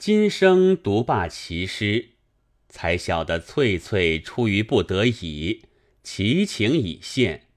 今生独霸其师，才晓得翠翠出于不得已，其情已现。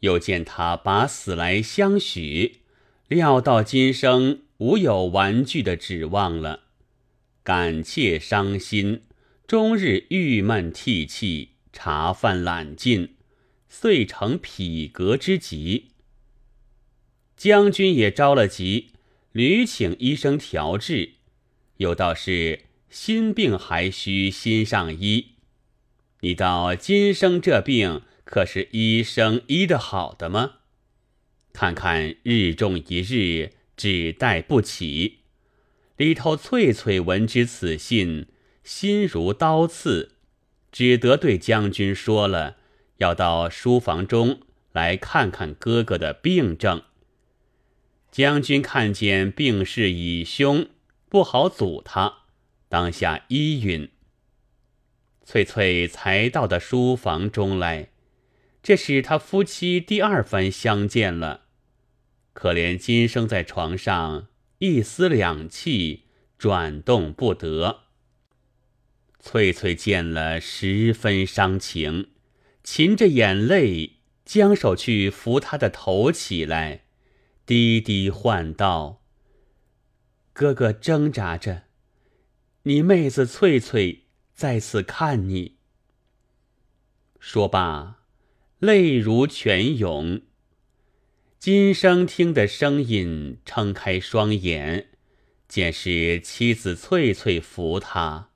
又见他把死来相许，料到今生无有玩具的指望了，感切伤心，终日郁闷涕泣，茶饭懒尽，遂成匹革之疾。将军也着了急，屡请医生调治，有道是心病还需心上医。你道今生这病可是医生医得好的吗？看看日重一日，只待不起。里头翠翠闻之此信，心如刀刺，只得对将军说了，要到书房中来看看哥哥的病症。将军看见病势已凶，不好阻他，当下依允。翠翠才到的书房中来，这是他夫妻第二番相见了。可怜今生在床上一丝两气，转动不得。翠翠见了，十分伤情，噙着眼泪，将手去扶他的头起来。低低唤道：“哥哥挣扎着，你妹子翠翠在此看你。”说罢，泪如泉涌。今生听得声音，撑开双眼，见是妻子翠翠扶他，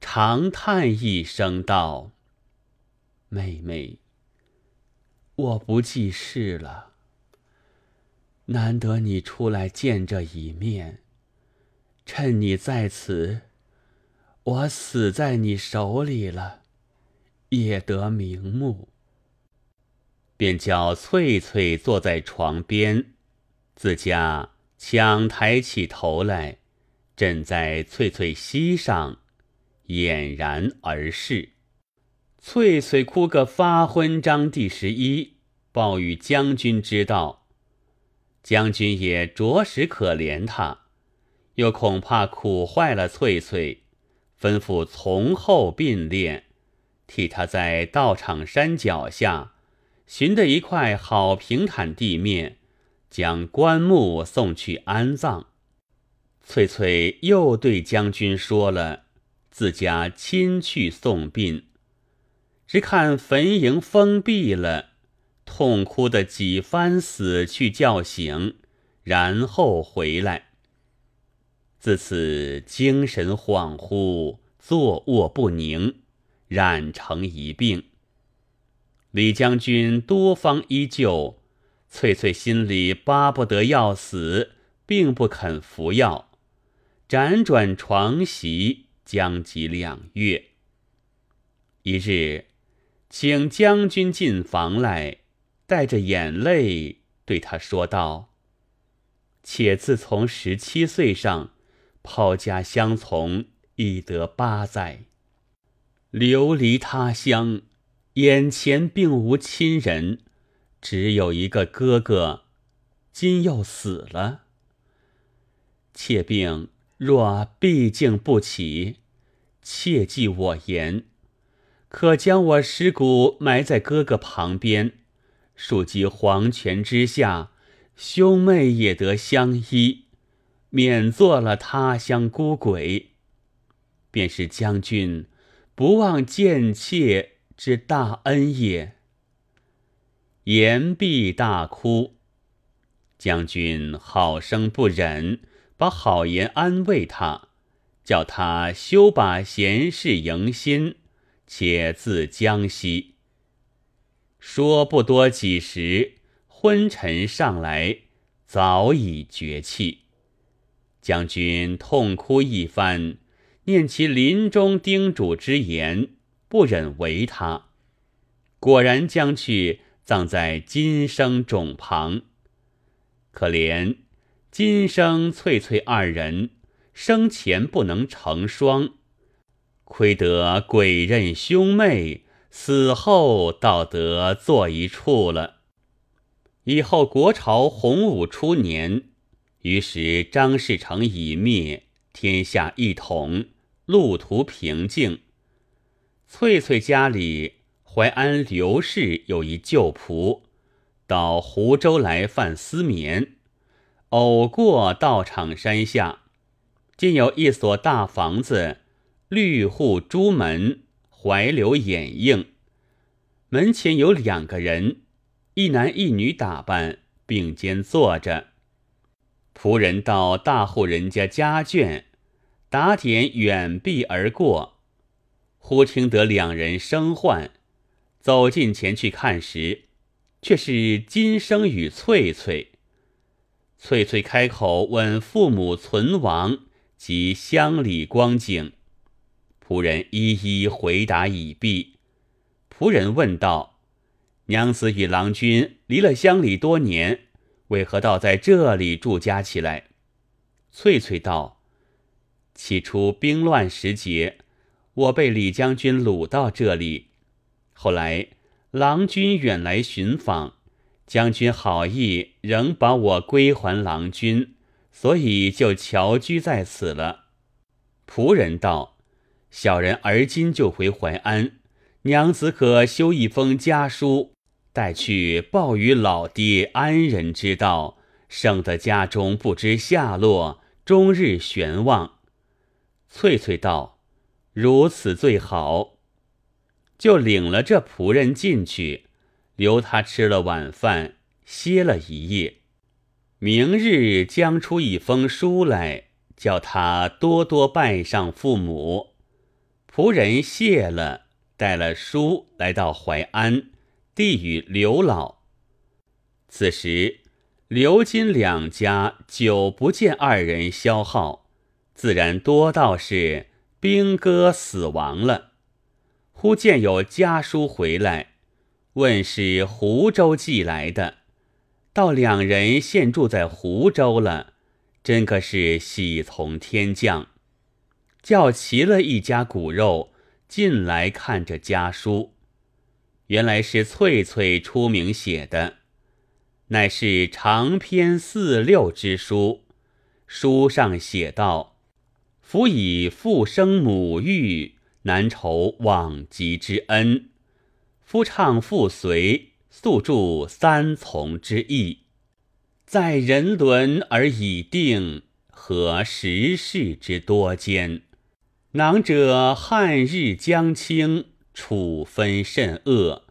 长叹一声道：“妹妹，我不记事了。”难得你出来见这一面，趁你在此，我死在你手里了，也得瞑目。便叫翠翠坐在床边，自家强抬起头来，枕在翠翠膝上，俨然而逝。翠翠哭个发昏，章第十一报与将军知道。将军也着实可怜他，又恐怕苦坏了翠翠，吩咐从后并列，替他在道场山脚下寻得一块好平坦地面，将棺木送去安葬。翠翠又对将军说了，自家亲去送殡，只看坟茔封闭了。痛哭的几番，死去叫醒，然后回来。自此精神恍惚，坐卧不宁，染成一病。李将军多方依旧，翠翠心里巴不得要死，并不肯服药，辗转床席，将及两月。一日，请将军进房来。带着眼泪对他说道：“且自从十七岁上抛家相从，已得八载，流离他乡，眼前并无亲人，只有一个哥哥，今又死了。妾病若毕竟不起，切记我言，可将我尸骨埋在哥哥旁边。”庶及黄泉之下，兄妹也得相依，免做了他乡孤鬼。便是将军不忘见妾之大恩也。言毕大哭，将军好生不忍，把好言安慰他，叫他休把闲事迎心，且自将息。说不多几时，昏沉上来，早已绝气。将军痛哭一番，念其临终叮嘱之言，不忍违他，果然将去葬在金生冢旁。可怜金生、翠翠二人生前不能成双，亏得鬼刃兄妹。死后倒得坐一处了。以后国朝洪武初年，于是张士诚已灭，天下一统，路途平静。翠翠家里，淮安刘氏有一旧仆，到湖州来贩丝棉，偶过道场山下，见有一所大房子，绿户朱门，槐柳掩映，门前有两个人，一男一女打扮，并肩坐着。仆人到大户人家家眷，打点远避而过。忽听得两人声唤，走近前去看时，却是金生与翠翠。翠翠开口问父母存亡及乡里光景，仆人一一回答已毕。仆人问道：“娘子与郎君离了乡里多年，为何倒在这里住家起来？”翠翠道：“起初兵乱时节。”我被李将军掳到这里，后来郎君远来寻访，将军好意仍把我归还郎君，所以就侨居在此了。仆人道：“小人而今就回淮安，娘子可修一封家书，带去报与老爹安人之道，省得家中不知下落，终日悬望。”翠翠道。如此最好，就领了这仆人进去，留他吃了晚饭，歇了一夜。明日将出一封书来，叫他多多拜上父母。仆人谢了，带了书来到淮安，递与刘老。此时刘金两家久不见二人消耗，自然多道是。兵哥死亡了，忽见有家书回来，问是湖州寄来的，到两人现住在湖州了，真可是喜从天降。叫齐了一家骨肉进来看着家书，原来是翠翠出名写的，乃是长篇四六之书，书上写道。夫以父生母育，难酬往极之恩。夫唱妇随，诉祝三从之意。在人伦而已定，和时事之多艰。囊者汉日将倾，处分甚恶。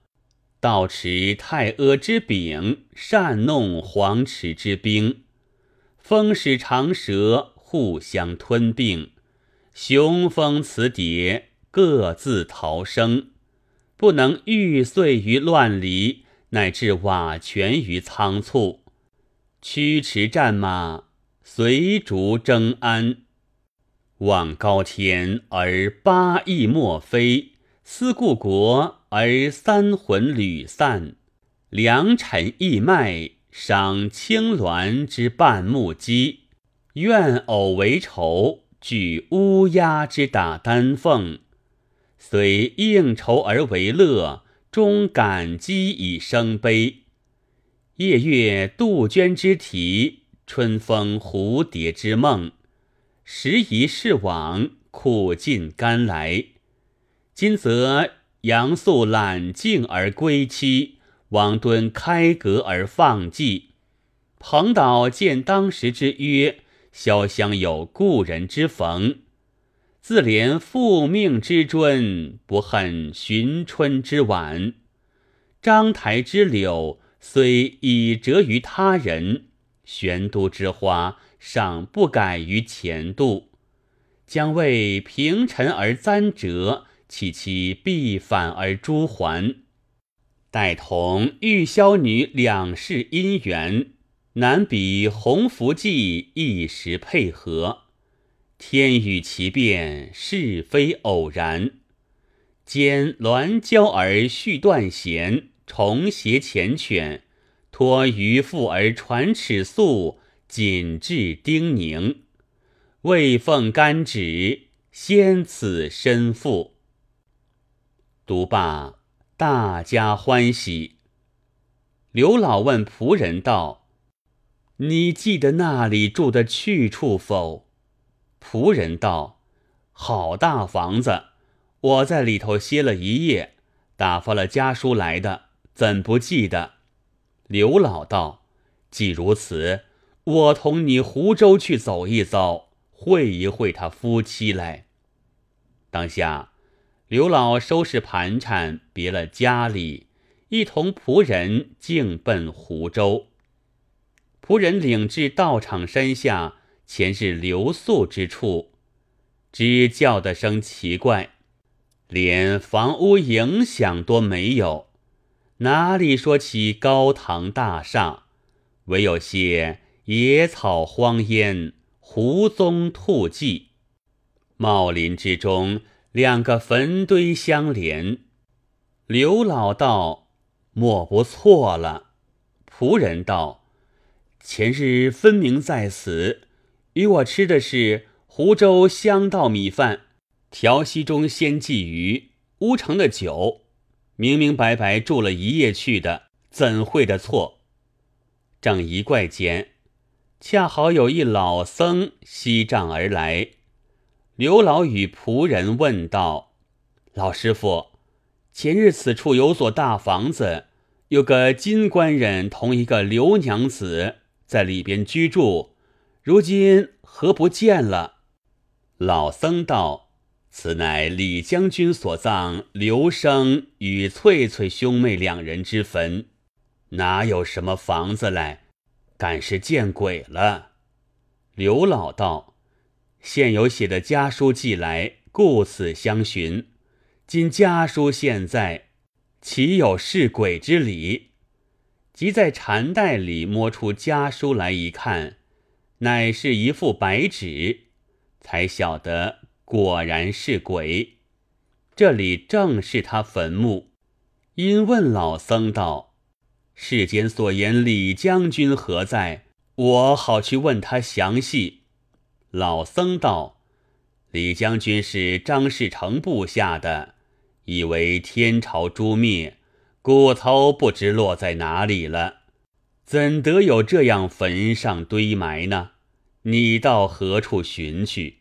道持太阿之柄，善弄黄池之兵。风使长蛇。互相吞并，雄风雌蝶各自逃生，不能玉碎于乱离，乃至瓦全于仓促。驱驰战马，随逐争安。望高天而八翼莫飞，思故国而三魂屡散。良辰义脉，赏青鸾之半目鸡。怨偶为仇，举乌鸦之打丹凤；虽应酬而为乐，终感激以生悲。夜月杜鹃之啼，春风蝴蝶之梦。时移世往，苦尽甘来。今则杨素揽镜而归期，王敦开阁而放迹。彭导见当时之约。潇湘有故人之逢，自怜复命之尊，不恨寻春之晚。章台之柳虽已折于他人，玄都之花尚不改于前度。将为平陈而簪折，岂其必反而诛还？待同玉箫女两世姻缘。难比鸿福记一时配合，天与其变，是非偶然。兼鸾交而续断弦，重携缱绻，托鱼腹而传尺素，谨致丁宁。未奉干旨，先此身负。读罢，大家欢喜。刘老问仆人道。你记得那里住的去处否？仆人道：“好大房子，我在里头歇了一夜，打发了家书来的，怎不记得？”刘老道：“既如此，我同你湖州去走一遭，会一会他夫妻来。”当下，刘老收拾盘缠，别了家里，一同仆人径奔湖州。仆人领至道场山下，前是留宿之处，只叫得声奇怪，连房屋影响都没有，哪里说起高堂大厦？唯有些野草荒烟、胡踪兔迹。茂林之中，两个坟堆相连。刘老道：“莫不错了。”仆人道：“前日分明在此，与我吃的是湖州香稻米饭，调溪中鲜鲫鱼，乌城的酒，明明白白住了一夜去的，怎会的错？”正一怪间，恰好有一老僧西帐而来。刘老与仆人问道：“老师傅，前日此处有所大房子，有个金官人同一个刘娘子在里边居住，如今何不见了？”老僧道：“此乃李将军所葬刘生与翠翠兄妹两人之坟，哪有什么房子来？敢是见鬼了。”刘老道。现有写的家书寄来，故此相寻。今家书现在，岂有是鬼之理？即在禅袋里摸出家书来一看，乃是一副白纸，才晓得果然是鬼。这里正是他坟墓。因问老僧道：“世间所言李将军何在？我好去问他详细。”老僧道：“李将军是张士诚部下的，以为天朝诛灭，骨头不知落在哪里了，怎得有这样坟上堆埋呢？你到何处寻去？”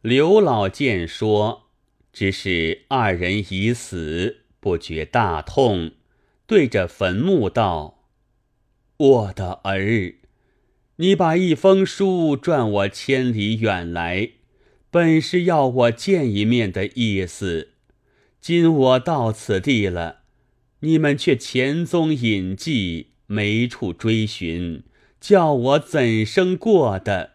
刘老见说，只是二人已死，不觉大痛，对着坟墓道：“我的儿。”你把一封书转我千里远来，本是要我见一面的意思。今我到此地了，你们却前踪隐迹，没处追寻，叫我怎生过的？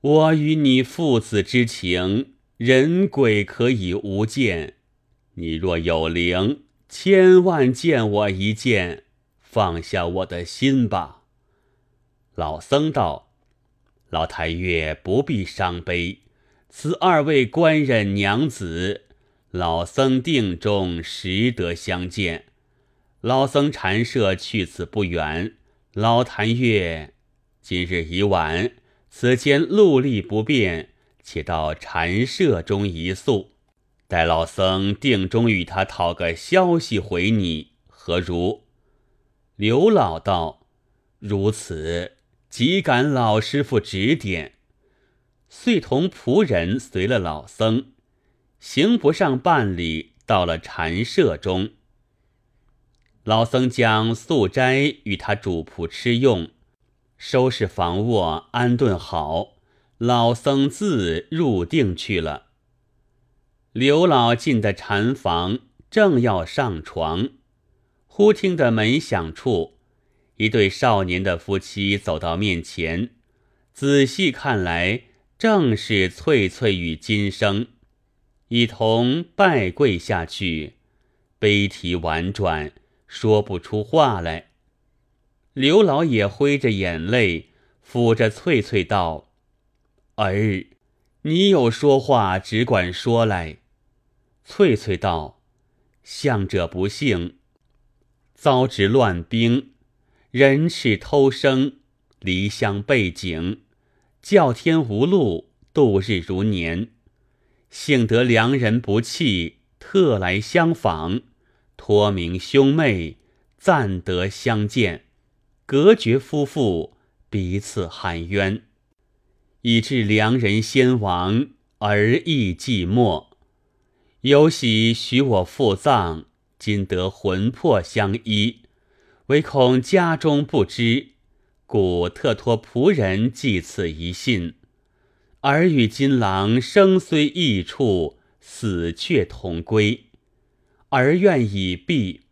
我与你父子之情，人鬼可以无间。你若有灵，千万见我一见，放下我的心吧。老僧道：“老太岳不必伤悲，此二位官人娘子，老僧定中识得相见。老僧禅舍去此不远，老谭月今日已晚，此间路力不便，且到禅舍中一宿，待老僧定中与他讨个消息回你，何如？”刘老道：“如此。”即感老师傅指点，遂同仆人随了老僧，行不上半里，到了禅舍中。老僧将素斋与他主仆吃用，收拾房卧，安顿好，老僧自入定去了。刘老进的禅房，正要上床，忽听得门响处。一对少年的夫妻走到面前，仔细看来，正是翠翠与金生，一同拜跪下去，悲啼婉转，说不出话来。刘老也挥着眼泪，抚着翠翠道：“儿，你有说话，只管说来。”翠翠道：“向者不幸，遭值乱兵。”人事偷生，离乡背井，叫天无路，度日如年。幸得良人不弃，特来相访，托名兄妹，暂得相见。隔绝夫妇，彼此含冤。以致良人先亡，而亦寂寞。有喜许我复葬，今得魂魄相依，唯恐家中不知，故特托仆人寄此一信。儿与金郎生虽异处，死却同归。儿愿已毕，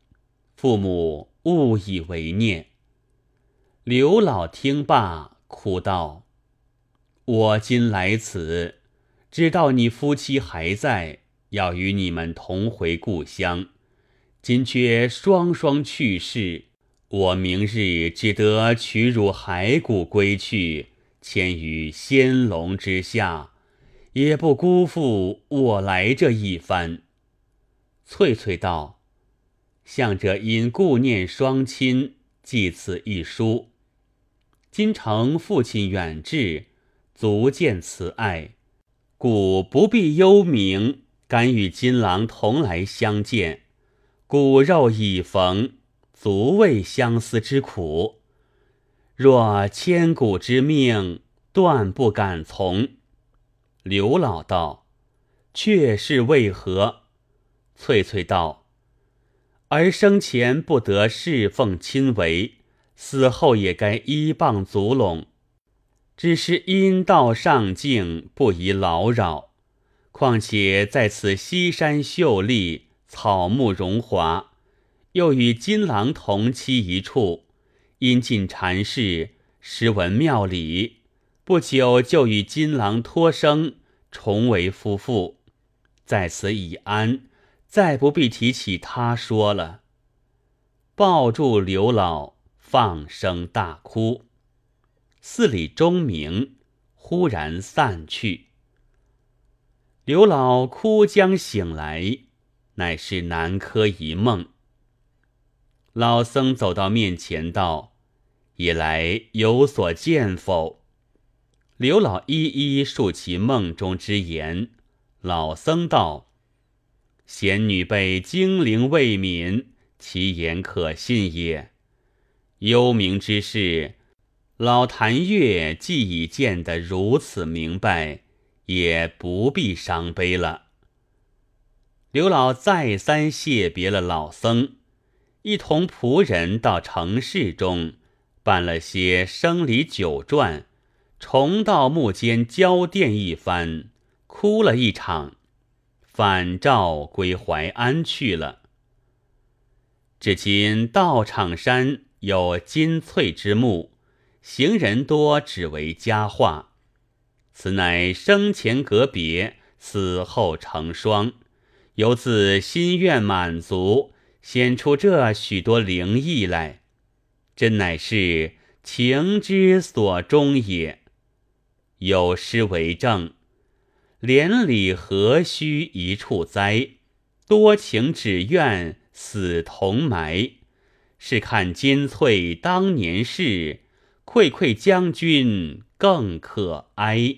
父母勿以为念。刘老听罢，哭道：“我今来此，知道你夫妻还在。”要与你们同回故乡，今却双双去世，我明日只得取汝骸骨归去，迁于仙龙之下，也不辜负我来这一番。翠翠道：“向者因顾念双亲，寄此一书。今承父亲远志，足见慈爱，故不必忧鸣。”敢与金郎同来相见，骨肉已逢，足慰相思之苦。若千古之命，断不敢从。刘老道：“却是为何？”翠翠道：“儿生前不得侍奉亲为，死后也该依傍足拢。只是阴道上境，不宜劳扰。”况且在此西山秀丽，草木荣华，又与金郎同栖一处，因进禅室，时闻庙里，不久就与金郎托生，重为夫妇，在此已安，再不必提起他说了。抱住刘老，放声大哭。寺里钟鸣，忽然散去。刘老哭将醒来，乃是南柯一梦。老僧走到面前道：“以来有所见否？”刘老一一述其梦中之言。老僧道：“贤女被精灵未泯，其言可信也。幽冥之事，老谭月既已见得如此明白。”也不必伤悲了。刘老再三谢别了老僧，一同仆人到城市中办了些生理酒馔，重到墓间交奠一番，哭了一场，返照归淮安去了。至今道场山有金翠之墓，行人多，只为佳话。此乃生前隔别，死后成双，由自心愿满足，显出这许多灵异来，真乃是情之所钟也。有诗为证：“连理何须一处栽，多情只愿死同埋。”是看金翠当年事，愧愧将军更可哀。